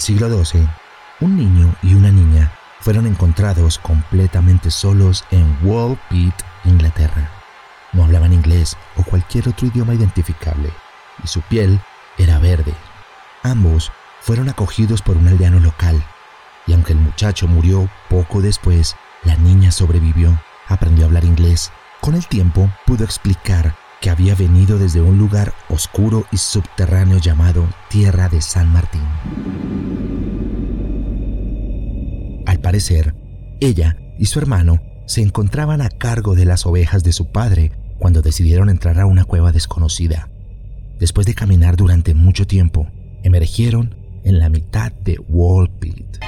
siglo XII, un niño y una niña fueron encontrados completamente solos en Walpit, Inglaterra. No hablaban inglés o cualquier otro idioma identificable y su piel era verde. Ambos fueron acogidos por un aldeano local y aunque el muchacho murió poco después, la niña sobrevivió, aprendió a hablar inglés. Con el tiempo pudo explicar que había venido desde un lugar oscuro y subterráneo llamado Tierra de San Martín. Parecer, ella y su hermano se encontraban a cargo de las ovejas de su padre cuando decidieron entrar a una cueva desconocida. Después de caminar durante mucho tiempo, emergieron en la mitad de Wallpit.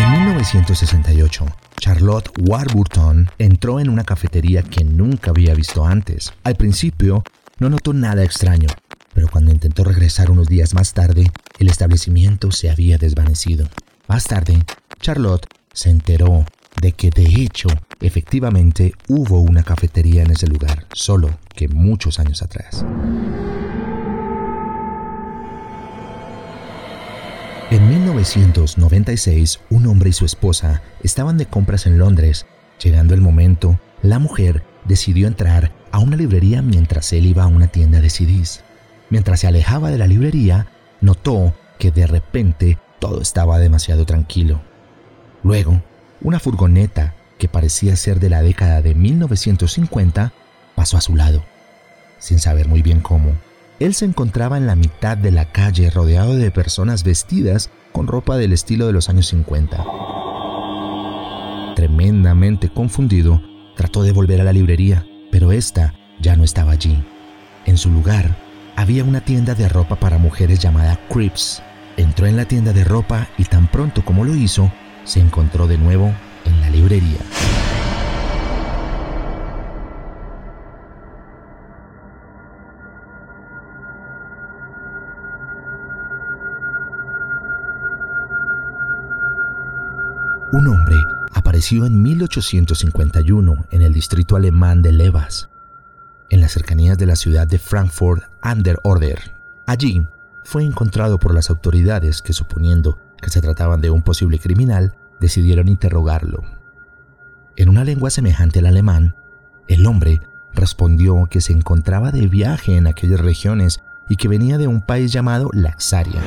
En 1968, Charlotte Warburton entró en una cafetería que nunca había visto antes. Al principio, no notó nada extraño, pero cuando intentó regresar unos días más tarde, el establecimiento se había desvanecido. Más tarde, Charlotte se enteró de que de hecho, efectivamente hubo una cafetería en ese lugar, solo que muchos años atrás. 1996, un hombre y su esposa estaban de compras en Londres. Llegando el momento, la mujer decidió entrar a una librería mientras él iba a una tienda de CDs. Mientras se alejaba de la librería, notó que de repente todo estaba demasiado tranquilo. Luego, una furgoneta que parecía ser de la década de 1950 pasó a su lado. Sin saber muy bien cómo, él se encontraba en la mitad de la calle rodeado de personas vestidas con ropa del estilo de los años 50. Tremendamente confundido, trató de volver a la librería, pero esta ya no estaba allí. En su lugar, había una tienda de ropa para mujeres llamada Crips. Entró en la tienda de ropa y tan pronto como lo hizo, se encontró de nuevo en la librería. Un hombre apareció en 1851 en el distrito alemán de Levas, en las cercanías de la ciudad de Frankfurt an der Oder. Allí fue encontrado por las autoridades que suponiendo que se trataban de un posible criminal, decidieron interrogarlo. En una lengua semejante al alemán, el hombre respondió que se encontraba de viaje en aquellas regiones y que venía de un país llamado Laxaria.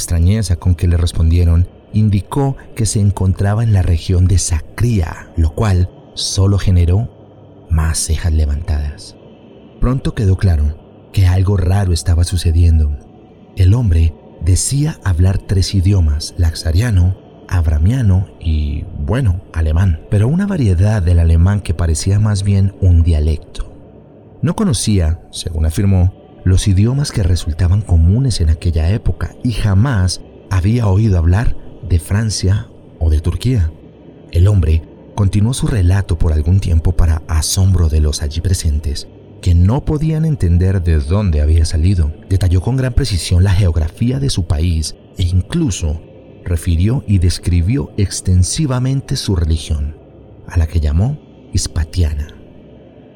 Extrañeza con que le respondieron, indicó que se encontraba en la región de Sacría, lo cual solo generó más cejas levantadas. Pronto quedó claro que algo raro estaba sucediendo. El hombre decía hablar tres idiomas, laxariano, abramiano y, bueno, alemán, pero una variedad del alemán que parecía más bien un dialecto. No conocía, según afirmó, los idiomas que resultaban comunes en aquella época y jamás había oído hablar de Francia o de Turquía. El hombre continuó su relato por algún tiempo para asombro de los allí presentes, que no podían entender de dónde había salido. Detalló con gran precisión la geografía de su país e incluso refirió y describió extensivamente su religión, a la que llamó Hispatiana.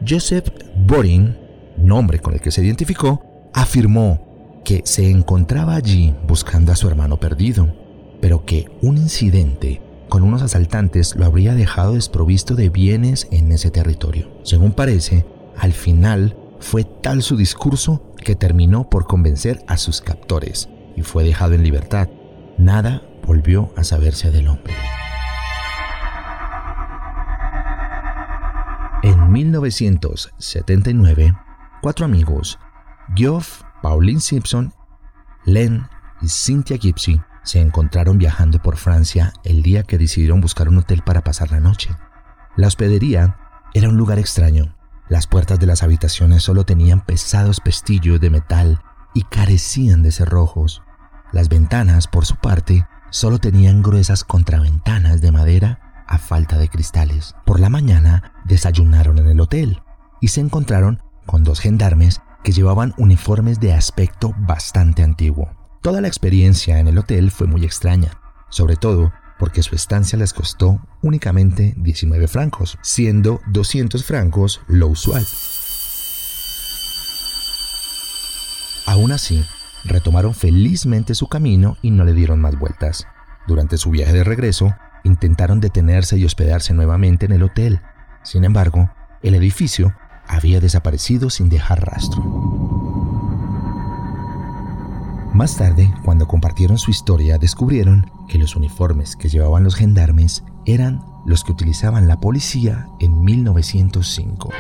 Joseph Boring, nombre con el que se identificó, afirmó que se encontraba allí buscando a su hermano perdido, pero que un incidente con unos asaltantes lo habría dejado desprovisto de bienes en ese territorio. Según parece, al final, fue tal su discurso que terminó por convencer a sus captores y fue dejado en libertad. Nada volvió a saberse del hombre. En 1979, cuatro amigos, Geoff, Pauline Simpson, Len y Cynthia Gipsy, se encontraron viajando por Francia el día que decidieron buscar un hotel para pasar la noche. La hospedería era un lugar extraño, las puertas de las habitaciones solo tenían pesados pestillos de metal y carecían de cerrojos. Las ventanas, por su parte, solo tenían gruesas contraventanas de madera a falta de cristales. Por la mañana desayunaron en el hotel y se encontraron con dos gendarmes que llevaban uniformes de aspecto bastante antiguo. Toda la experiencia en el hotel fue muy extraña, sobre todo porque su estancia les costó únicamente 19 francos, siendo 200 francos lo usual. Aún así, retomaron felizmente su camino y no le dieron más vueltas. Durante su viaje de regreso, intentaron detenerse y hospedarse nuevamente en el hotel. Sin embargo, el edificio había desaparecido sin dejar rastro. Más tarde, cuando compartieron su historia, descubrieron que los uniformes que llevaban los gendarmes eran los que utilizaban la policía en 1905.